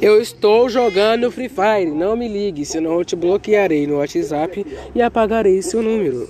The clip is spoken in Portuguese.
Eu estou jogando Free Fire, não me ligue, senão eu te bloquearei no WhatsApp e apagarei seu número.